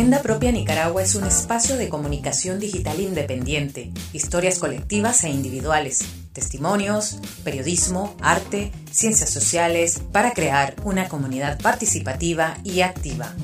Agenda Propia Nicaragua es un espacio de comunicación digital independiente, historias colectivas e individuales, testimonios, periodismo, arte, ciencias sociales, para crear una comunidad participativa y activa.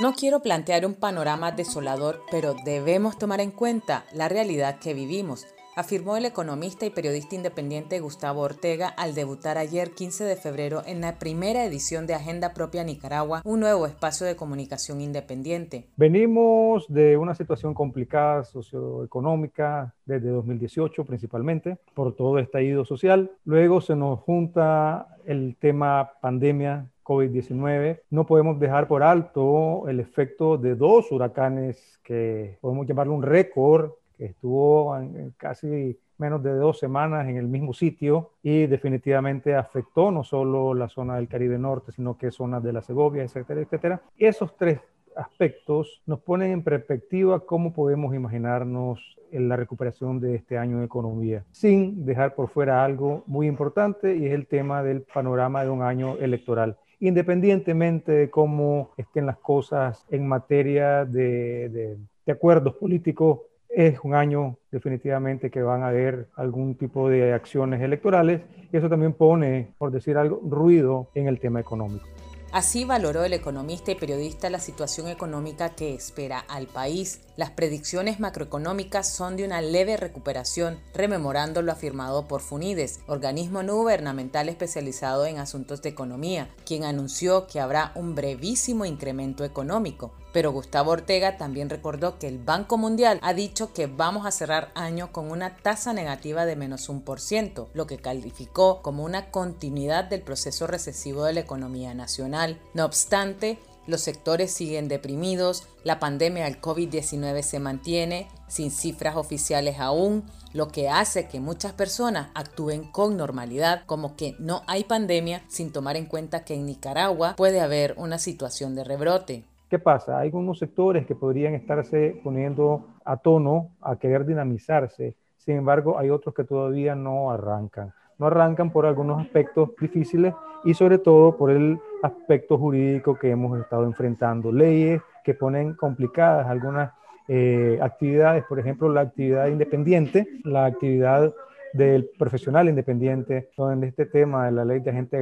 No quiero plantear un panorama desolador, pero debemos tomar en cuenta la realidad que vivimos, afirmó el economista y periodista independiente Gustavo Ortega al debutar ayer 15 de febrero en la primera edición de Agenda Propia Nicaragua, un nuevo espacio de comunicación independiente. Venimos de una situación complicada socioeconómica desde 2018 principalmente por todo el estallido social. Luego se nos junta el tema pandemia COVID-19. No podemos dejar por alto el efecto de dos huracanes que podemos llamarlo un récord, que estuvo en casi menos de dos semanas en el mismo sitio y definitivamente afectó no solo la zona del Caribe Norte, sino que zonas de la Segovia, etcétera, etcétera. Esos tres aspectos nos ponen en perspectiva cómo podemos imaginarnos la recuperación de este año de economía, sin dejar por fuera algo muy importante y es el tema del panorama de un año electoral independientemente de cómo estén las cosas en materia de, acuerdos políticos, es un año definitivamente que van a haber algún tipo de acciones electorales y eso también pone, por decir algo, ruido en el tema económico. Así valoró el economista y periodista la situación económica que espera al país. Las predicciones macroeconómicas son de una leve recuperación, rememorando lo afirmado por Funides, organismo no gubernamental especializado en asuntos de economía, quien anunció que habrá un brevísimo incremento económico. Pero Gustavo Ortega también recordó que el Banco Mundial ha dicho que vamos a cerrar año con una tasa negativa de menos un por ciento, lo que calificó como una continuidad del proceso recesivo de la economía nacional. No obstante, los sectores siguen deprimidos, la pandemia del COVID-19 se mantiene sin cifras oficiales aún, lo que hace que muchas personas actúen con normalidad, como que no hay pandemia, sin tomar en cuenta que en Nicaragua puede haber una situación de rebrote. ¿Qué pasa? Hay algunos sectores que podrían estarse poniendo a tono, a querer dinamizarse. Sin embargo, hay otros que todavía no arrancan. No arrancan por algunos aspectos difíciles y sobre todo por el aspecto jurídico que hemos estado enfrentando. Leyes que ponen complicadas algunas eh, actividades, por ejemplo, la actividad independiente, la actividad del profesional independiente, donde este tema de la ley de agentes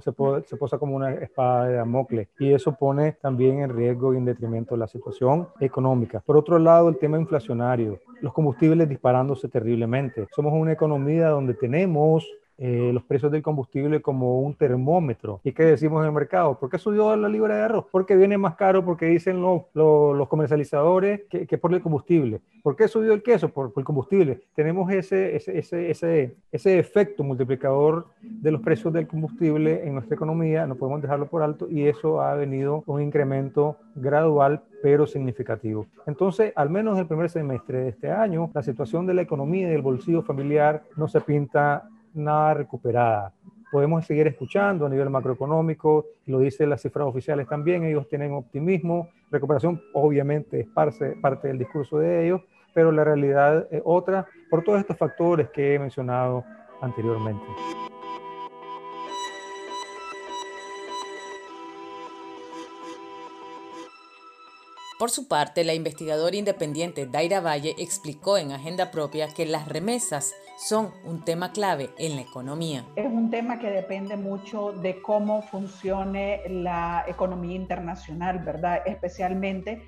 se, se posa como una espada de Damocles y eso pone también en riesgo y en detrimento la situación económica. Por otro lado, el tema inflacionario, los combustibles disparándose terriblemente. Somos una economía donde tenemos eh, los precios del combustible como un termómetro. ¿Y qué decimos en el mercado? ¿Por qué subió la libra de arroz? Porque viene más caro, porque dicen los, los, comercializadores que, que, por el combustible. ¿Por qué subió el queso? Por, por el combustible. Tenemos ese, ese, ese, ese, ese efecto multiplicador de los precios del combustible en nuestra economía, no podemos dejarlo por alto y eso ha venido un incremento gradual pero significativo. Entonces, al menos el primer semestre de este año, la situación de la economía y del bolsillo familiar no se pinta nada recuperada. Podemos seguir escuchando a nivel macroeconómico, lo dicen las cifras oficiales también, ellos tienen optimismo, recuperación obviamente es parte, parte del discurso de ellos, pero la realidad es otra por todos estos factores que he mencionado anteriormente. Por su parte, la investigadora independiente Daira Valle explicó en Agenda Propia que las remesas son un tema clave en la economía. Es un tema que depende mucho de cómo funcione la economía internacional, ¿verdad? Especialmente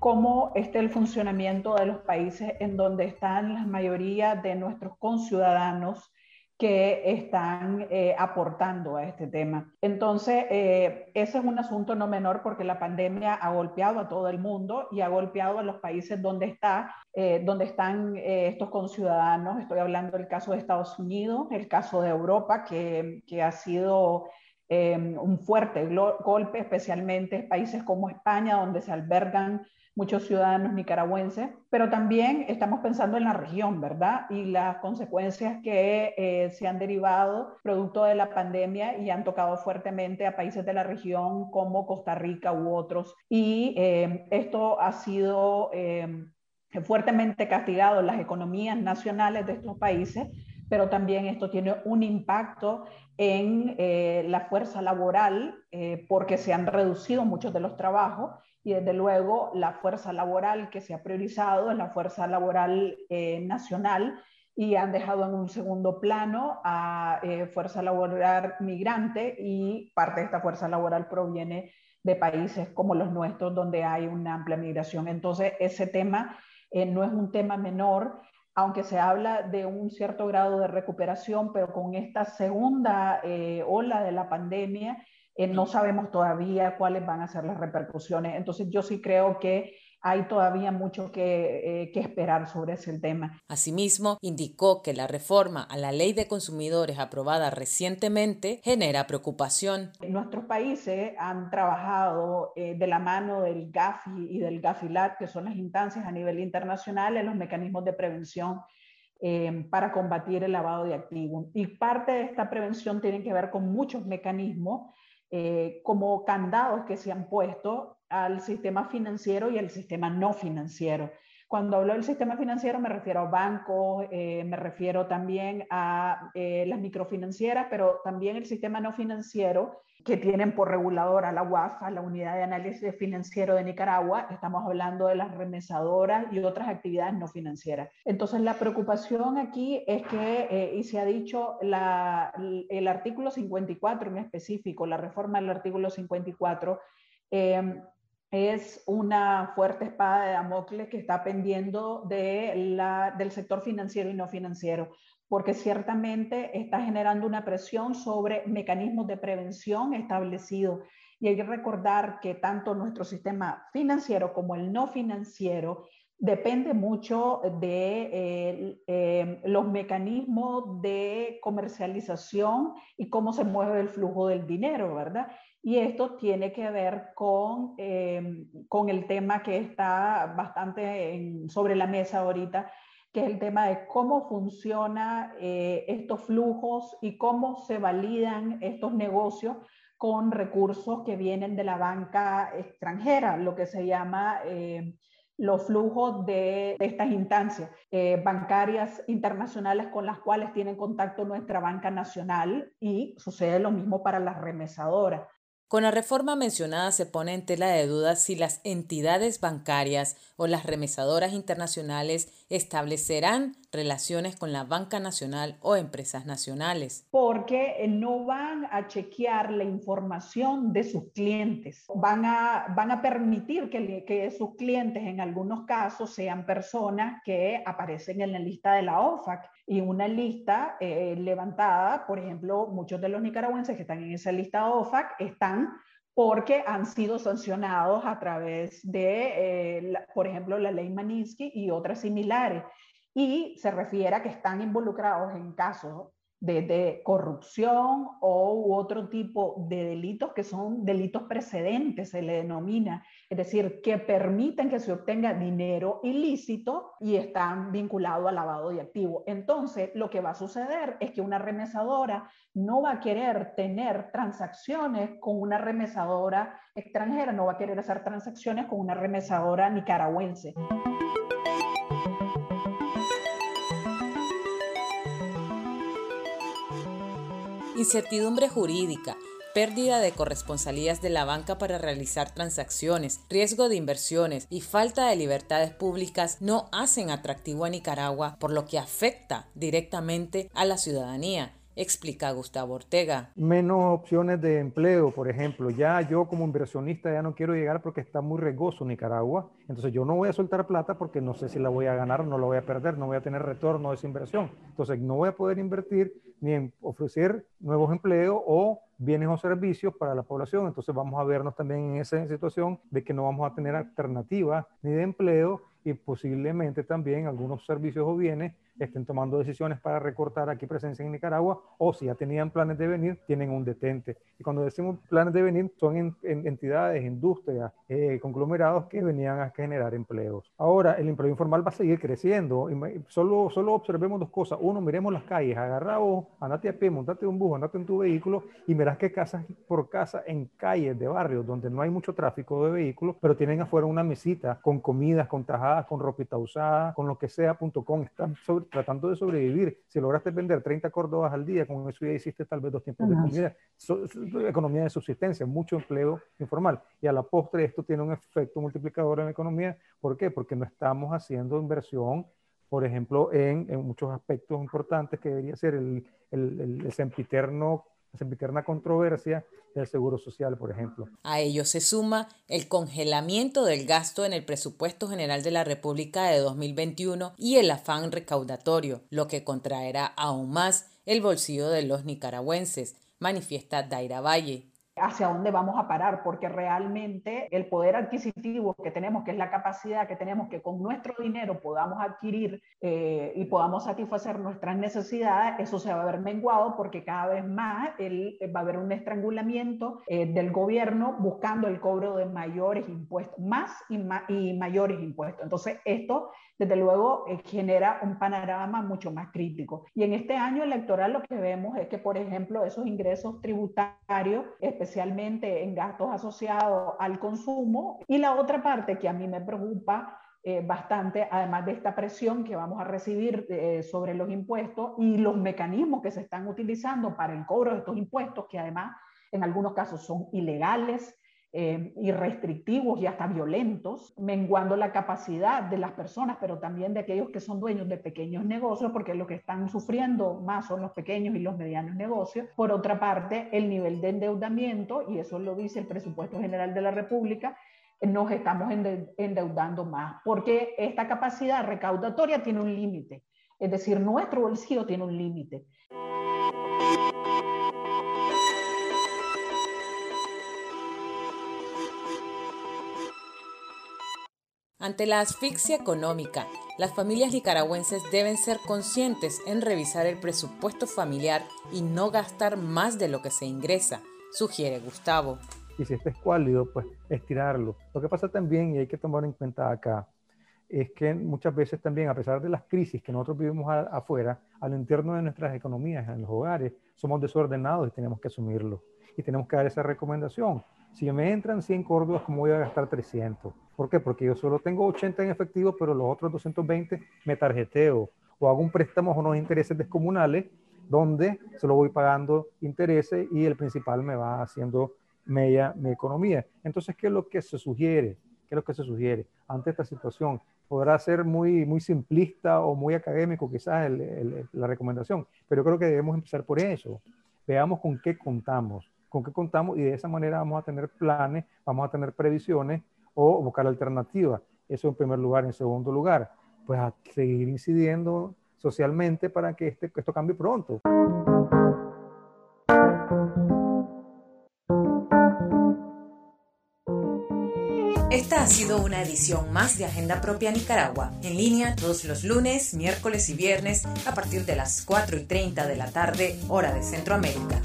cómo esté el funcionamiento de los países en donde están la mayoría de nuestros conciudadanos que están eh, aportando a este tema. Entonces, eh, ese es un asunto no menor porque la pandemia ha golpeado a todo el mundo y ha golpeado a los países donde, está, eh, donde están estos conciudadanos. Estoy hablando del caso de Estados Unidos, el caso de Europa, que, que ha sido un fuerte golpe, especialmente países como España, donde se albergan muchos ciudadanos nicaragüenses, pero también estamos pensando en la región, ¿verdad? Y las consecuencias que eh, se han derivado producto de la pandemia y han tocado fuertemente a países de la región como Costa Rica u otros. Y eh, esto ha sido... Eh, fuertemente castigado las economías nacionales de estos países, pero también esto tiene un impacto en eh, la fuerza laboral eh, porque se han reducido muchos de los trabajos y desde luego la fuerza laboral que se ha priorizado es la fuerza laboral eh, nacional y han dejado en un segundo plano a fuerza laboral migrante y parte de esta fuerza laboral proviene de países como los nuestros donde hay una amplia migración. Entonces ese tema no es un tema menor aunque se habla de un cierto grado de recuperación, pero con esta segunda eh, ola de la pandemia, eh, no sabemos todavía cuáles van a ser las repercusiones. Entonces yo sí creo que hay todavía mucho eh, que, esperar sobre ese tema. Asimismo, indicó que la reforma a la ley de consumidores aprobada recientemente genera preocupación. Nuestros países han trabajado eh, de la mano del GAFI y del GAFILAT, que son las instancias a nivel internacional en los mecanismos de prevención eh, para combatir el lavado de activos. Y parte de esta prevención tiene que ver con muchos mecanismos como candados que se han puesto al sistema financiero y al sistema no financiero. Cuando hablo del sistema financiero me refiero a bancos, eh, me refiero también a eh, las microfinancieras, pero también el sistema no financiero que tienen por regulador a la UAF, la Unidad de Análisis Financiero de Nicaragua. Estamos hablando de las remesadoras y otras actividades no financieras. Entonces, la preocupación aquí es que, eh, y se ha dicho, el artículo 54 en específico, la reforma del artículo 54, es una fuerte espada de Damocles que está pendiendo de la, del sector financiero y no financiero, porque ciertamente está generando una presión sobre mecanismos de prevención establecidos. Y hay que recordar que tanto nuestro sistema financiero como el no financiero depende mucho de eh, eh, los mecanismos de comercialización y cómo se mueve el flujo del dinero, ¿verdad? Y esto tiene que ver con, eh, con el tema que está bastante sobre la mesa ahorita, que es el tema de cómo funcionan eh, estos flujos y cómo se validan estos negocios con recursos que vienen de la banca extranjera, lo que se llama eh, los flujos de, estas instancias bancarias internacionales con las cuales tiene contacto nuestra banca nacional y sucede lo mismo para las remesadoras. Con la reforma mencionada se pone en tela de duda si las entidades bancarias o las remesadoras internacionales establecerán relaciones con la banca nacional o empresas nacionales. Porque eh, no van a chequear la información de sus clientes. Van a, van a permitir que, que sus clientes en algunos casos sean personas que aparecen en la lista de la OFAC y una lista eh, levantada, por ejemplo, muchos de los nicaragüenses que están en esa lista OFAC están porque han sido sancionados a través de, eh, por ejemplo, la ley Maninsky y otras similares. Y se refiere a que están involucrados en casos de, corrupción o otro tipo de delitos que son delitos precedentes, se le denomina, es decir, que permiten que se obtenga dinero ilícito y están vinculados al lavado de activos. Entonces, lo que va a suceder es que una remesadora no va a querer tener transacciones con una remesadora extranjera, no va a querer hacer transacciones con una remesadora nicaragüense. Incertidumbre jurídica, pérdida de corresponsalías de la banca para realizar transacciones, riesgo de inversiones y falta de libertades públicas no hacen atractivo a Nicaragua, por lo que afecta directamente a la ciudadanía explica Gustavo Ortega. Menos opciones de empleo, por ejemplo. Ya yo como inversionista ya no quiero llegar porque está muy riesgoso Nicaragua. Entonces yo no voy a soltar plata porque no sé si la voy a ganar no la voy a perder, no voy a tener retorno de esa inversión. Entonces no voy a poder invertir ni en ofrecer nuevos empleos o bienes o servicios para la población. Entonces vamos a vernos también en esa situación de que no vamos a tener alternativas ni de empleo y posiblemente también algunos servicios o bienes estén tomando decisiones para recortar aquí presencia en Nicaragua o si ya tenían planes de venir, tienen un detente. Y cuando decimos planes de venir, son en, entidades, industrias, eh, conglomerados que venían a generar empleos. Ahora, el empleo informal va a seguir creciendo. Solo, solo observemos dos cosas. Uno, miremos las calles, agarraos, andate a pie, montate un bus, andate en tu vehículo y verás que casas por casa en calles de barrios donde no hay mucho tráfico de vehículos, pero tienen afuera una mesita con comidas, con tajadas, con ropita usada, con lo que sea, punto com. Están tratando de sobrevivir. Si lograste vender 30 córdobas al día, con eso ya hiciste tal vez dos tiempos de comida. economía de subsistencia, mucho empleo informal. Y a la postre esto tiene un efecto multiplicador en la economía. ¿Por qué? Porque no estamos haciendo inversión por ejemplo, en, en, muchos aspectos importantes que debería ser el, el, el sempiterno sempiterna controversia del Seguro Social, por ejemplo. A ello se suma el congelamiento del gasto en el presupuesto general de la República de 2021 y el afán recaudatorio, lo que contraerá aún más el bolsillo de los nicaragüenses, manifiesta Daira Valle hacia dónde vamos a parar, porque realmente el poder adquisitivo que tenemos, que es la capacidad que tenemos que con nuestro dinero podamos adquirir eh, y podamos satisfacer nuestras necesidades, eso se va a ver menguado porque cada vez más el, va a haber un estrangulamiento eh, del gobierno buscando el cobro de mayores impuestos, más y, y mayores impuestos. Entonces, esto desde luego eh, genera un panorama mucho más crítico. Y en este año electoral lo que vemos es que, por ejemplo, esos ingresos tributarios, especialmente en gastos asociados al consumo, y la otra parte que a mí me preocupa eh, bastante, además de esta presión que vamos a recibir eh, sobre los impuestos y los mecanismos que se están utilizando para el cobro de estos impuestos, que además en algunos casos son ilegales, eh, y restrictivos y hasta violentos, menguando la capacidad de las personas, pero también de aquellos que son dueños de pequeños negocios, porque lo que están sufriendo más son los pequeños y los medianos negocios. Por otra parte, el nivel de endeudamiento, y eso lo dice el presupuesto general de la República, nos estamos endeudando más, porque esta capacidad recaudatoria tiene un límite, es decir, nuestro bolsillo tiene un límite. Ante la asfixia económica, las familias nicaragüenses deben ser conscientes en revisar el presupuesto familiar y no gastar más de lo que se ingresa, sugiere Gustavo. Y si este es cuálido, pues estirarlo. Lo que pasa también, y hay que tomar en cuenta acá, es que muchas veces también, a pesar de las crisis que nosotros vivimos afuera, al interno de nuestras economías, en los hogares, somos desordenados y tenemos que asumirlo. Y tenemos que dar esa recomendación. Si me entran 100 córdobas, ¿cómo voy a gastar 300? ¿Por qué? Porque yo solo tengo 80 en efectivo, pero los otros 220 me tarjeteo o hago un préstamo a unos intereses descomunales donde se lo voy pagando intereses y el principal me va haciendo media mi economía. Entonces, ¿qué es lo que se sugiere? ¿Qué es lo que se sugiere ante esta situación? Podrá ser muy, muy simplista o muy académico quizás la recomendación, pero creo que debemos empezar por eso. Veamos con qué contamos, con qué contamos y de esa manera vamos a tener planes, vamos a tener previsiones o buscar alternativas. Eso en primer lugar. En segundo lugar, pues a seguir incidiendo socialmente para que este, esto cambie pronto. Esta ha sido una edición más de Agenda Propia Nicaragua, en línea todos los lunes, miércoles y viernes a partir de las 4 y 30 de la tarde, hora de Centroamérica.